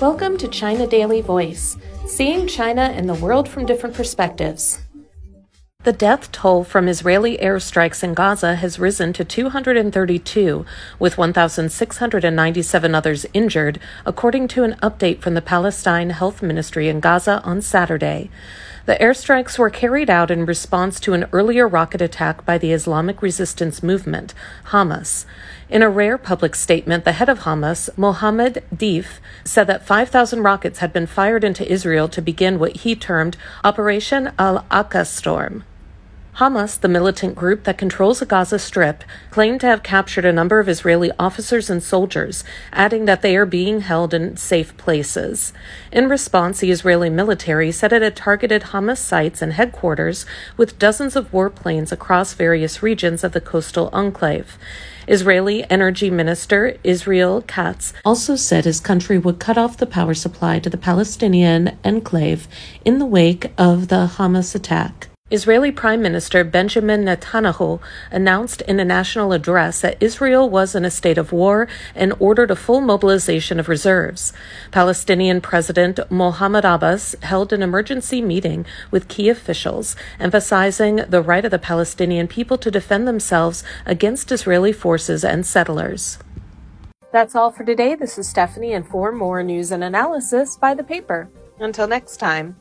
Welcome to China Daily Voice, seeing China and the world from different perspectives. The death toll from Israeli airstrikes in Gaza has risen to 232, with 1,697 others injured, according to an update from the Palestine Health Ministry in Gaza on Saturday. The airstrikes were carried out in response to an earlier rocket attack by the Islamic Resistance Movement, Hamas. In a rare public statement, the head of Hamas, Mohammed Deif, said that 5,000 rockets had been fired into Israel to begin what he termed Operation Al Aqsa Storm. Hamas, the militant group that controls the Gaza Strip, claimed to have captured a number of Israeli officers and soldiers, adding that they are being held in safe places. In response, the Israeli military said it had targeted Hamas sites and headquarters with dozens of warplanes across various regions of the coastal enclave. Israeli Energy Minister Israel Katz also said his country would cut off the power supply to the Palestinian enclave in the wake of the Hamas attack. Israeli Prime Minister Benjamin Netanyahu announced in a national address that Israel was in a state of war and ordered a full mobilization of reserves. Palestinian President Mahmoud Abbas held an emergency meeting with key officials, emphasizing the right of the Palestinian people to defend themselves against Israeli forces and settlers. That's all for today. This is Stephanie, and for more news and analysis, buy the paper. Until next time.